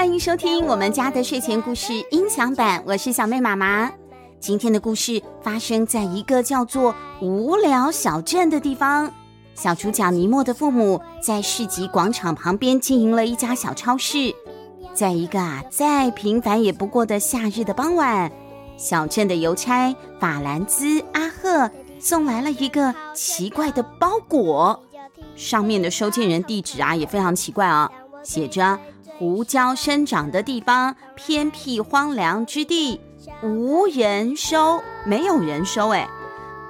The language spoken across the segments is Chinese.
欢迎收听我们家的睡前故事音响版，我是小妹妈妈。今天的故事发生在一个叫做无聊小镇的地方。小主角尼莫的父母在市集广场旁边经营了一家小超市。在一个啊再平凡也不过的夏日的傍晚，小镇的邮差法兰兹阿赫送来了一个奇怪的包裹，上面的收件人地址啊也非常奇怪啊，写着。胡椒生长的地方，偏僻荒凉之地，无人收，没有人收。哎，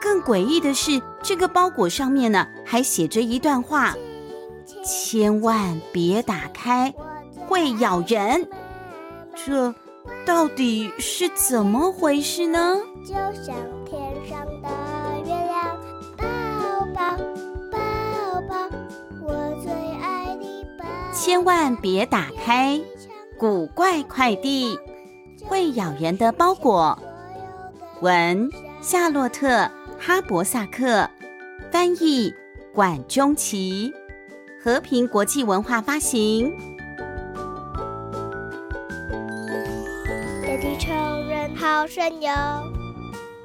更诡异的是，这个包裹上面呢，还写着一段话：千万别打开，会咬人。这到底是怎么回事呢？就像天上的月亮，抱抱。千万别打开古怪快递，会咬人的包裹。文：夏洛特·哈伯萨克，翻译：管中奇，和平国际文化发行。有地球人好神勇，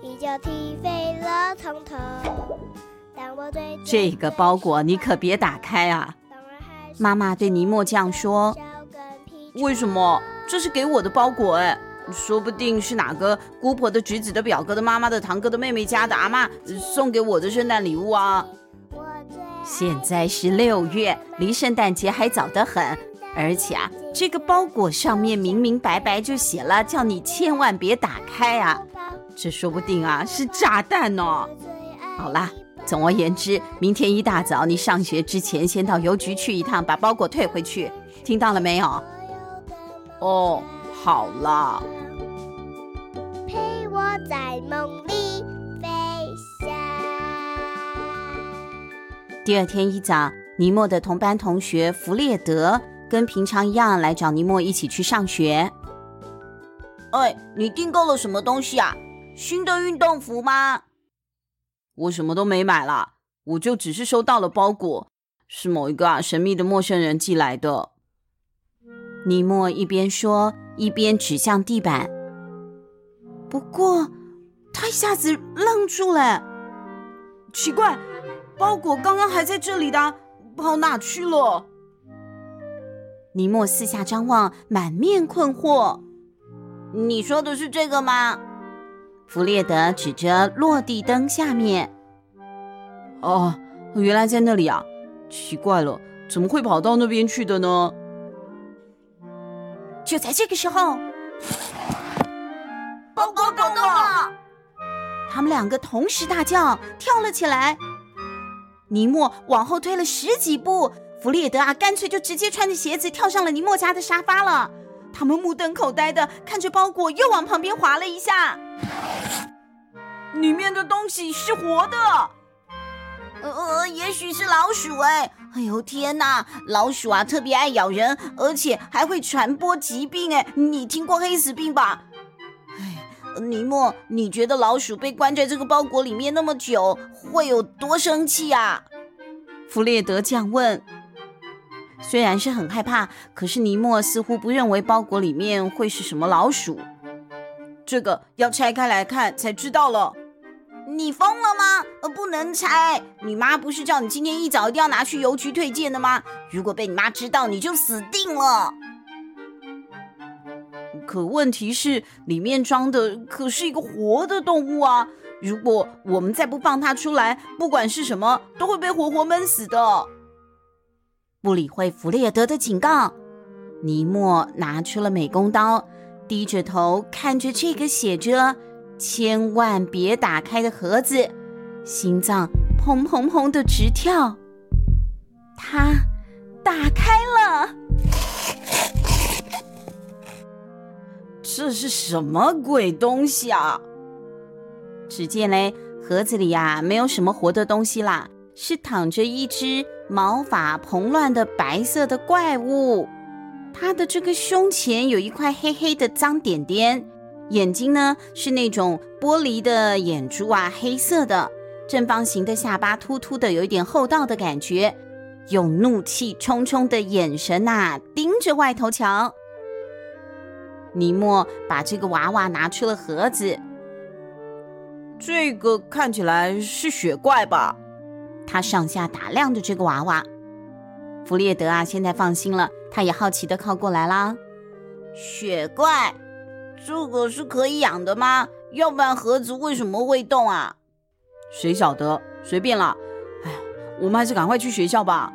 一脚踢飞了从头。但我对这个包裹，你可别打开啊！妈妈对尼莫这样说：“为什么？这是给我的包裹哎，说不定是哪个姑婆的侄子的表哥的妈妈的堂哥的妹妹家的阿妈送给我的圣诞礼物啊！现在是六月，离圣诞节还早得很，而且啊，这个包裹上面明明白白就写了，叫你千万别打开啊！这说不定啊是炸弹哦！好啦。”总而言之，明天一大早你上学之前，先到邮局去一趟，把包裹退回去。听到了没有？哦，好了。陪我在梦里飞翔。第二天一早，尼莫的同班同学弗列德跟平常一样来找尼莫一起去上学。哎，你订购了什么东西啊？新的运动服吗？我什么都没买啦，我就只是收到了包裹，是某一个啊神秘的陌生人寄来的。尼莫一边说，一边指向地板。不过，他一下子愣住了。奇怪，包裹刚刚还在这里的，跑哪去了？尼莫四下张望，满面困惑。你说的是这个吗？弗列德指着落地灯下面。哦，原来在那里啊！奇怪了，怎么会跑到那边去的呢？就在这个时候，包裹跑到了！他们两个同时大叫，跳了起来。尼莫往后退了十几步，弗列德啊，干脆就直接穿着鞋子跳上了尼莫家的沙发了。他们目瞪口呆的看着包裹，又往旁边滑了一下。里面的东西是活的，呃，也许是老鼠哎！哎呦天哪，老鼠啊特别爱咬人，而且还会传播疾病哎！你听过黑死病吧？哎，尼莫，你觉得老鼠被关在这个包裹里面那么久，会有多生气啊？弗列德这样问。虽然是很害怕，可是尼莫似乎不认为包裹里面会是什么老鼠。这个要拆开来看才知道了。你疯了吗？呃，不能拆。你妈不是叫你今天一早一定要拿去邮局退件的吗？如果被你妈知道，你就死定了。可问题是，里面装的可是一个活的动物啊！如果我们再不放它出来，不管是什么，都会被活活闷死的。不理会弗列德的警告，尼莫拿出了美工刀。低着头看着这个写着“千万别打开”的盒子，心脏砰砰砰的直跳。他打开了，这是什么鬼东西啊？只见嘞，盒子里呀没有什么活的东西啦，是躺着一只毛发蓬乱的白色的怪物。它的这个胸前有一块黑黑的脏点点，眼睛呢是那种玻璃的眼珠啊，黑色的，正方形的下巴突突的，有一点厚道的感觉，用怒气冲冲的眼神呐盯着外头瞧。尼莫把这个娃娃拿出了盒子。这个看起来是雪怪吧？他上下打量着这个娃娃。弗列德啊，现在放心了，他也好奇的靠过来啦。雪怪，这个是可以养的吗？要不然盒子为什么会动啊？谁晓得？随便啦。哎呀，我们还是赶快去学校吧。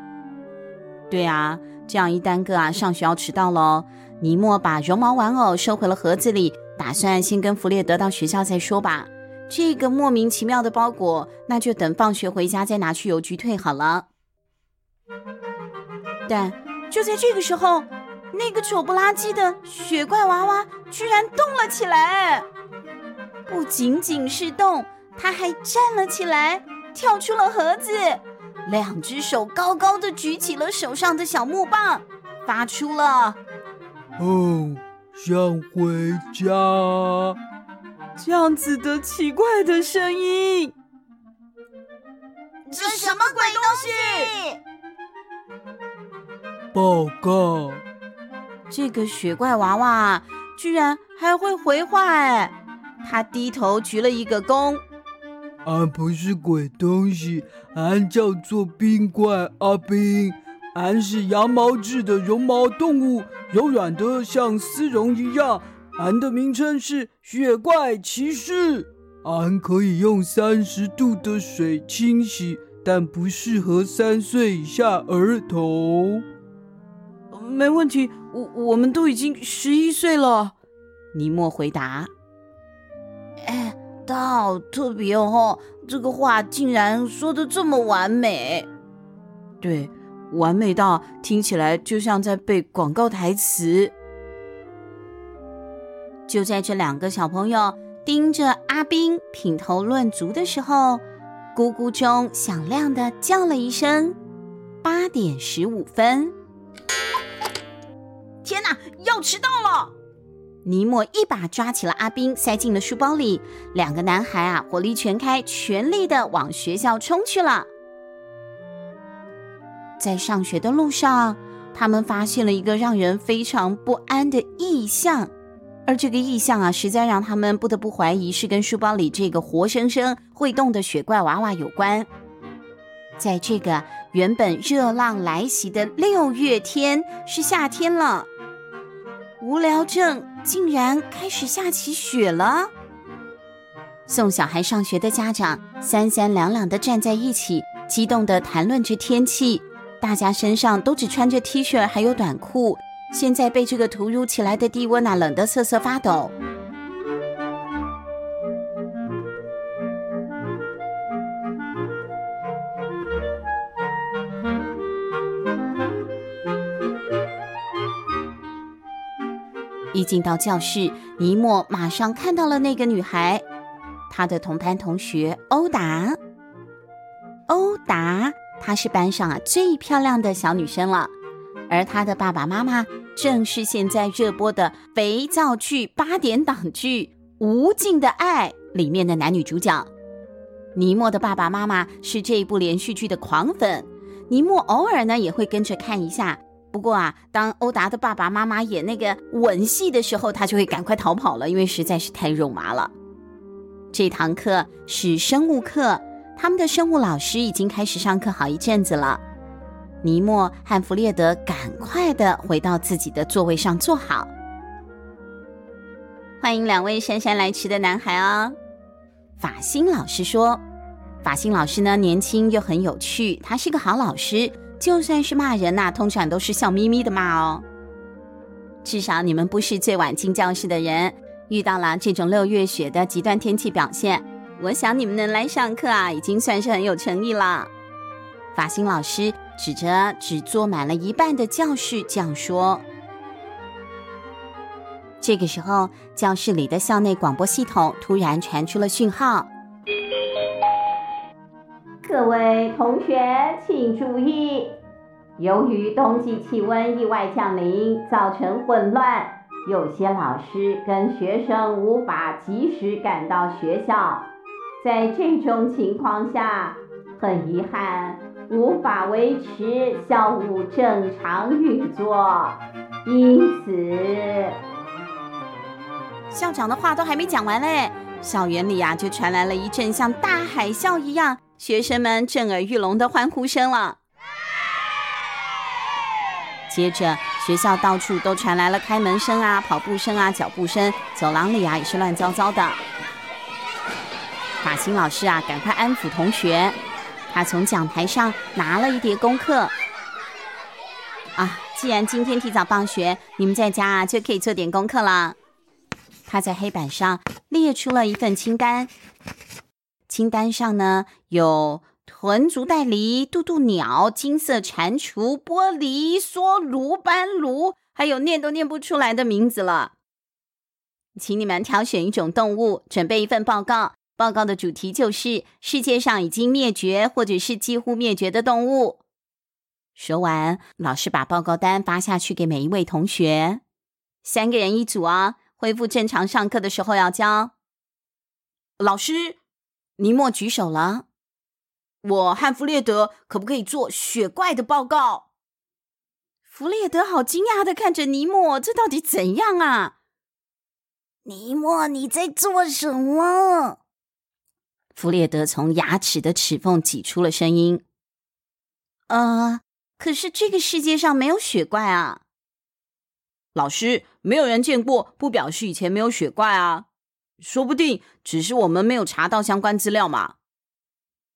对啊，这样一耽搁啊，上学要迟到喽。尼莫把绒毛玩偶收回了盒子里，打算先跟弗列德到学校再说吧。这个莫名其妙的包裹，那就等放学回家再拿去邮局退好了。但就在这个时候，那个丑不拉几的雪怪娃娃居然动了起来！不仅仅是动，它还站了起来，跳出了盒子，两只手高高的举起了手上的小木棒，发出了“哦，想回家”这样子的奇怪的声音。这什么鬼东西？报告，这个雪怪娃娃居然还会回话哎！他低头鞠了一个躬。俺不是鬼东西，俺叫做冰怪阿冰，俺是羊毛质的绒毛动物，柔软的像丝绒一样。俺的名称是雪怪骑士，俺可以用三十度的水清洗，但不适合三岁以下儿童。没问题，我我们都已经十一岁了。尼莫回答。哎，他好特别哦，这个话竟然说的这么完美。对，完美到听起来就像在背广告台词。就在这两个小朋友盯着阿宾品头论足的时候，咕咕钟响亮的叫了一声：“八点十五分。”要迟到了！尼莫一把抓起了阿宾，塞进了书包里。两个男孩啊，火力全开，全力的往学校冲去了。在上学的路上，他们发现了一个让人非常不安的异象，而这个异象啊，实在让他们不得不怀疑是跟书包里这个活生生会动的雪怪娃娃有关。在这个原本热浪来袭的六月天，是夏天了。无聊症竟然开始下起雪了。送小孩上学的家长三三两两的站在一起，激动的谈论着天气。大家身上都只穿着 T 恤还有短裤，现在被这个突如其来的低温啊，冷得瑟瑟发抖。一进到教室，尼莫马上看到了那个女孩，她的同班同学欧达。欧达，她是班上啊最漂亮的小女生了，而她的爸爸妈妈正是现在热播的肥皂剧八点档剧《无尽的爱》里面的男女主角。尼莫的爸爸妈妈是这一部连续剧的狂粉，尼莫偶尔呢也会跟着看一下。不过啊，当欧达的爸爸妈妈演那个吻戏的时候，他就会赶快逃跑了，因为实在是太肉麻了。这堂课是生物课，他们的生物老师已经开始上课好一阵子了。尼莫和弗列德赶快的回到自己的座位上坐好。欢迎两位姗姗来迟的男孩哦。法辛老师说：“法辛老师呢，年轻又很有趣，他是个好老师。”就算是骂人呐、通常都是笑眯眯的骂哦。至少你们不是最晚进教室的人，遇到了这种六月雪的极端天气表现，我想你们能来上课啊，已经算是很有诚意了。法辛老师指着只坐满了一半的教室这样说。这个时候，教室里的校内广播系统突然传出了讯号。各位同学，请注意，由于冬季气温意外降临，造成混乱，有些老师跟学生无法及时赶到学校。在这种情况下，很遗憾，无法维持校务正常运作。因此，校长的话都还没讲完嘞，校园里啊就传来了一阵像大海啸一样，学生们震耳欲聋的欢呼声了。接着，学校到处都传来了开门声啊、跑步声啊、脚步声，走廊里啊也是乱糟糟的。法新老师啊，赶快安抚同学。他从讲台上拿了一叠功课。啊，既然今天提早放学，你们在家啊就可以做点功课了。他在黑板上列出了一份清单，清单上呢有豚足带梨、渡渡鸟、金色蟾蜍、玻璃梭、卢班卢，还有念都念不出来的名字了。请你们挑选一种动物，准备一份报告。报告的主题就是世界上已经灭绝或者是几乎灭绝的动物。说完，老师把报告单发下去给每一位同学，三个人一组啊，恢复正常上课的时候要交。老师，尼莫举手了，我和弗列德可不可以做雪怪的报告？弗列德好惊讶的看着尼莫，这到底怎样啊？尼莫，你在做什么？弗列德从牙齿的齿缝挤出了声音：“呃，可是这个世界上没有雪怪啊。”老师，没有人见过，不表示以前没有雪怪啊。说不定只是我们没有查到相关资料嘛。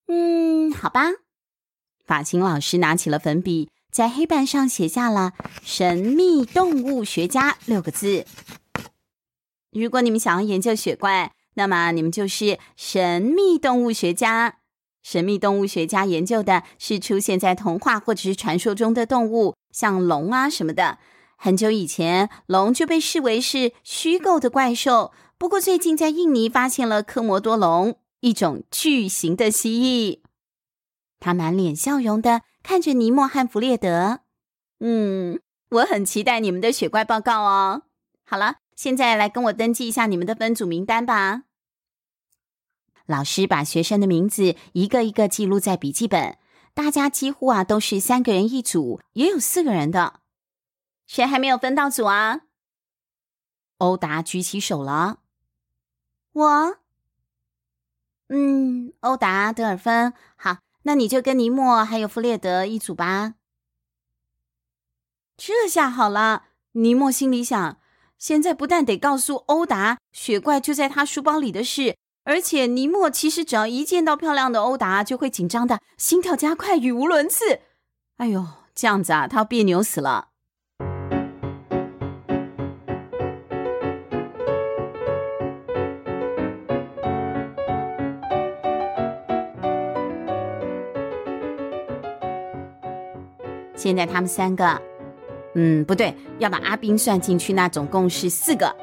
嗯，好吧。法勤老师拿起了粉笔，在黑板上写下了“神秘动物学家”六个字。如果你们想要研究雪怪，那么你们就是神秘动物学家。神秘动物学家研究的是出现在童话或者是传说中的动物，像龙啊什么的。很久以前，龙就被视为是虚构的怪兽。不过最近在印尼发现了科摩多龙，一种巨型的蜥蜴。他满脸笑容的看着尼莫和弗列德。嗯，我很期待你们的雪怪报告哦。好了。现在来跟我登记一下你们的分组名单吧。老师把学生的名字一个一个记录在笔记本。大家几乎啊都是三个人一组，也有四个人的。谁还没有分到组啊？欧达举起手了。我，嗯，欧达、德尔芬，好，那你就跟尼莫还有弗列德一组吧。这下好了，尼莫心里想。现在不但得告诉欧达雪怪就在他书包里的事，而且尼莫其实只要一见到漂亮的欧达，就会紧张的心跳加快，语无伦次。哎呦，这样子啊，他要别扭死了。现在他们三个。嗯，不对，要把阿斌算进去，那总共是四个。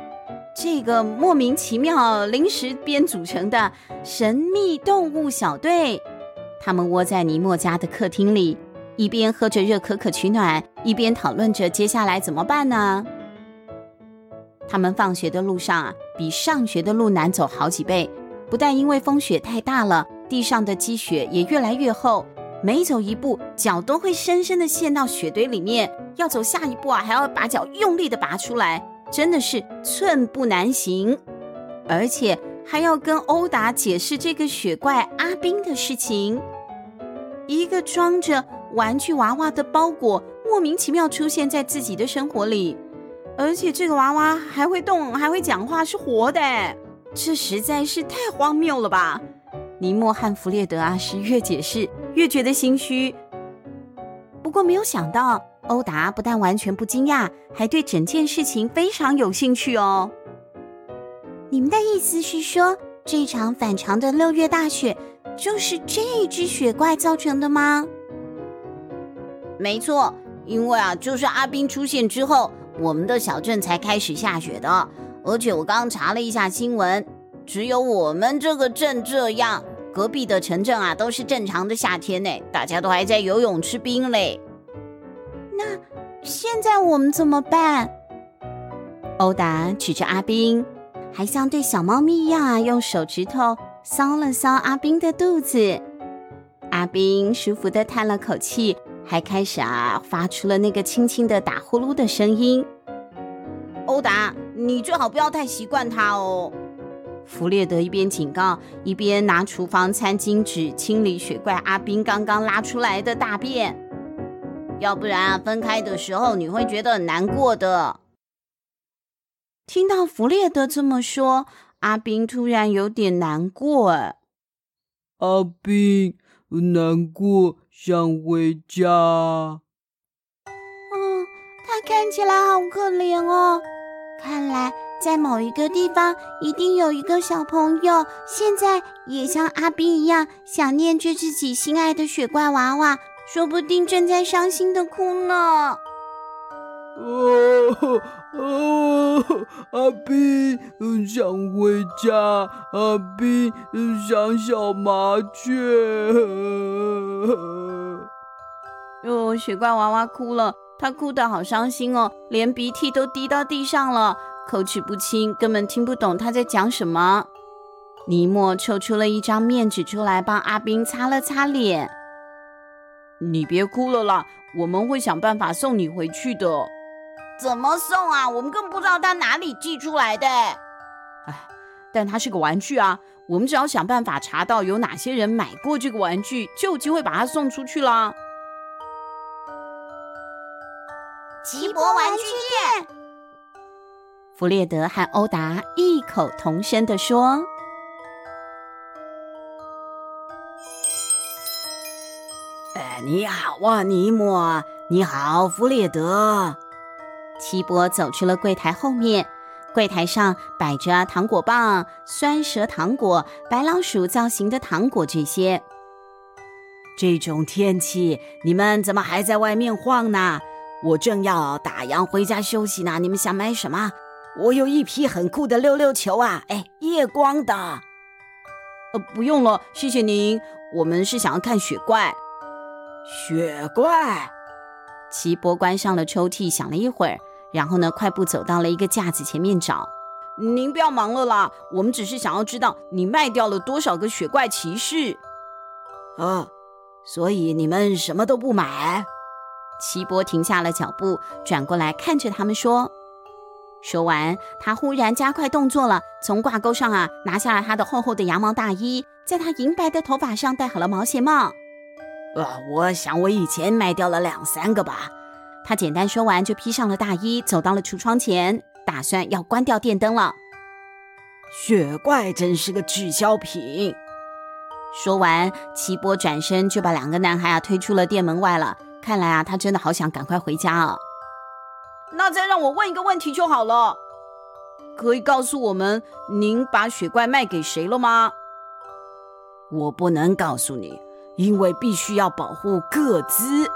这个莫名其妙临时编组成的神秘动物小队，他们窝在尼莫家的客厅里，一边喝着热可可取暖，一边讨论着接下来怎么办呢？他们放学的路上啊，比上学的路难走好几倍，不但因为风雪太大了，地上的积雪也越来越厚。每走一步，脚都会深深的陷到雪堆里面。要走下一步啊，还要把脚用力的拔出来，真的是寸步难行。而且还要跟欧达解释这个雪怪阿宾的事情。一个装着玩具娃娃的包裹，莫名其妙出现在自己的生活里，而且这个娃娃还会动，还会讲话，是活的。这实在是太荒谬了吧！尼莫和弗列德啊，是越解释越觉得心虚。不过没有想到，欧达不但完全不惊讶，还对整件事情非常有兴趣哦。你们的意思是说，这场反常的六月大雪就是这只雪怪造成的吗？没错，因为啊，就是阿宾出现之后，我们的小镇才开始下雪的。而且我刚查了一下新闻，只有我们这个镇这样。隔壁的城镇啊，都是正常的夏天呢，大家都还在游泳吃冰嘞。那现在我们怎么办？欧达举着阿冰，还像对小猫咪一样啊，用手指头搔了搔阿冰的肚子。阿冰舒服地叹了口气，还开始啊，发出了那个轻轻的打呼噜的声音。欧达，你最好不要太习惯它哦。弗列德一边警告，一边拿厨房餐巾纸清理雪怪阿宾刚刚拉出来的大便。要不然啊，分开的时候你会觉得很难过的。听到弗列德这么说，阿宾突然有点难过。哎，阿宾，难过，想回家。嗯，他看起来好可怜哦。看来在某一个地方，一定有一个小朋友，现在也像阿斌一样想念着自己心爱的雪怪娃娃，说不定正在伤心的哭呢。哦哦，阿斌想回家，阿斌想小麻雀。哟，雪怪娃娃哭了，他哭得好伤心哦，连鼻涕都滴到地上了，口齿不清，根本听不懂他在讲什么。尼莫抽出了一张面纸出来，帮阿宾擦了擦脸。你别哭了啦，我们会想办法送你回去的。怎么送啊？我们更不知道他哪里寄出来的。哎，但它是个玩具啊，我们只要想办法查到有哪些人买过这个玩具，就有机会把它送出去啦。奇博玩具店，弗列德和欧达异口同声地说：“哎，你好啊，尼莫！你好，弗列德。”齐博走去了柜台后面，柜台上摆着糖果棒、酸蛇糖果、白老鼠造型的糖果这些。这种天气，你们怎么还在外面晃呢？我正要打烊回家休息呢。你们想买什么？我有一批很酷的溜溜球啊！哎，夜光的。呃，不用了，谢谢您。我们是想要看雪怪。雪怪。齐博关上了抽屉，想了一会儿。然后呢，快步走到了一个架子前面找。您不要忙了啦，我们只是想要知道你卖掉了多少个雪怪骑士。啊，所以你们什么都不买？齐博停下了脚步，转过来看着他们说。说完，他忽然加快动作了，从挂钩上啊拿下了他的厚厚的羊毛大衣，在他银白的头发上戴好了毛线帽。呃，我想我以前卖掉了两三个吧。他简单说完，就披上了大衣，走到了橱窗前，打算要关掉电灯了。雪怪真是个滞销品。说完，齐波转身就把两个男孩啊推出了店门外了。看来啊，他真的好想赶快回家啊。那再让我问一个问题就好了，可以告诉我们您把雪怪卖给谁了吗？我不能告诉你，因为必须要保护各自。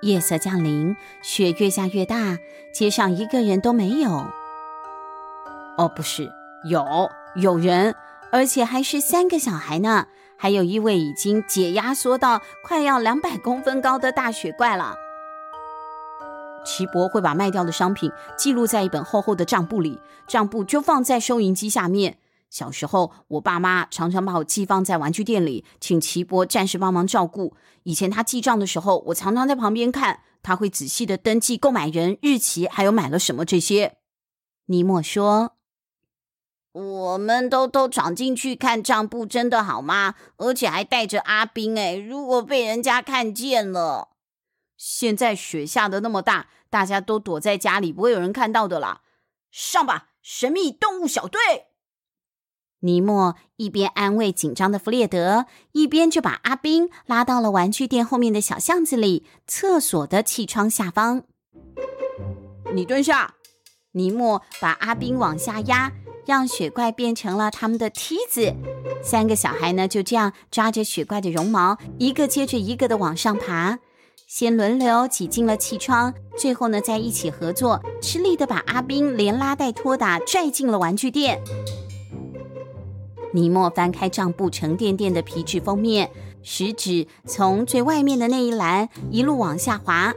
夜色降临，雪越下越大，街上一个人都没有。哦，不是，有有人，而且还是三个小孩呢，还有一位已经解压缩到快要两百公分高的大雪怪了。奇博会把卖掉的商品记录在一本厚厚的账簿里，账簿就放在收银机下面。小时候，我爸妈常常把我寄放在玩具店里，请奇博暂时帮忙照顾。以前他记账的时候，我常常在旁边看，他会仔细的登记购买人、日期，还有买了什么这些。尼莫说：“我们偷偷闯进去看账簿，真的好吗？而且还带着阿宾，哎，如果被人家看见了，现在雪下的那么大，大家都躲在家里，不会有人看到的啦。上吧，神秘动物小队！”尼莫一边安慰紧张的弗列德，一边就把阿兵拉到了玩具店后面的小巷子里，厕所的气窗下方。你蹲下。尼莫把阿兵往下压，让雪怪变成了他们的梯子。三个小孩呢，就这样抓着雪怪的绒毛，一个接着一个的往上爬，先轮流挤进了气窗，最后呢，再一起合作，吃力的把阿宾连拉带拖打拽进了玩具店。尼莫翻开账簿沉甸甸的皮质封面，食指从最外面的那一栏一路往下滑，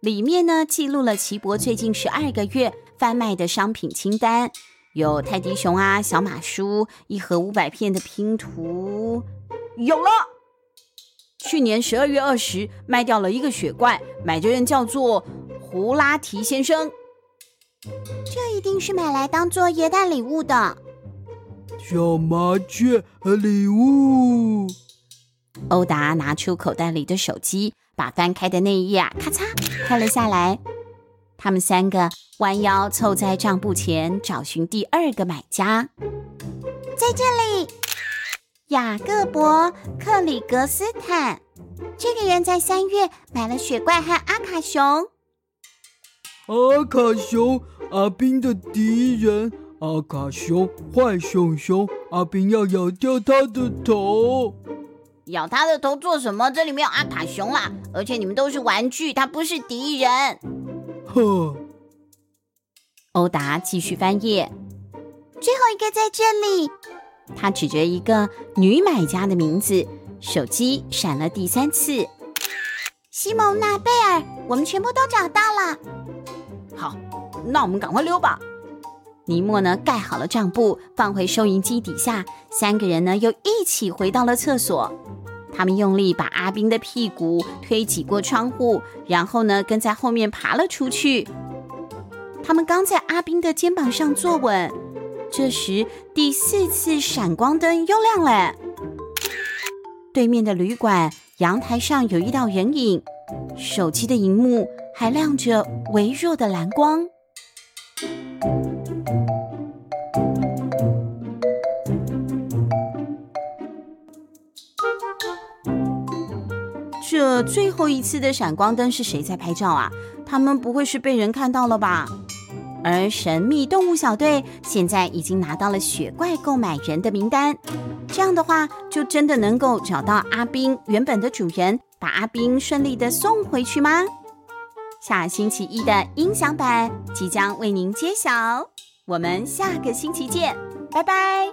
里面呢记录了奇博最近十二个月贩卖的商品清单，有泰迪熊啊、小马书、一盒五百片的拼图，有了。去年十二月二十卖掉了一个雪怪，买的人叫做胡拉提先生。这一定是买来当做耶诞礼物的。小麻雀和礼物。欧达拿出口袋里的手机，把翻开的那一页啊，咔嚓拍了下来。他们三个弯腰凑在账簿前，找寻第二个买家。在这里，雅各伯·克里格斯坦，这个人在三月买了雪怪和阿卡熊。阿卡熊，阿宾的敌人。阿卡熊，坏熊熊，阿宾要咬掉他的头。咬他的头做什么？这里没有阿卡熊啦，而且你们都是玩具，他不是敌人。呵。欧达继续翻页，最后一个在这里。他指着一个女买家的名字，手机闪了第三次。西蒙娜贝尔，我们全部都找到了。好，那我们赶快溜吧。尼莫呢，盖好了账簿，放回收银机底下。三个人呢，又一起回到了厕所。他们用力把阿宾的屁股推挤过窗户，然后呢，跟在后面爬了出去。他们刚在阿斌的肩膀上坐稳，这时第四次闪光灯又亮了。对面的旅馆阳台上有一道人影，手机的荧幕还亮着微弱的蓝光。这最后一次的闪光灯是谁在拍照啊？他们不会是被人看到了吧？而神秘动物小队现在已经拿到了雪怪购买人的名单，这样的话就真的能够找到阿冰原本的主人，把阿冰顺利的送回去吗？下星期一的音响版即将为您揭晓，我们下个星期见，拜拜。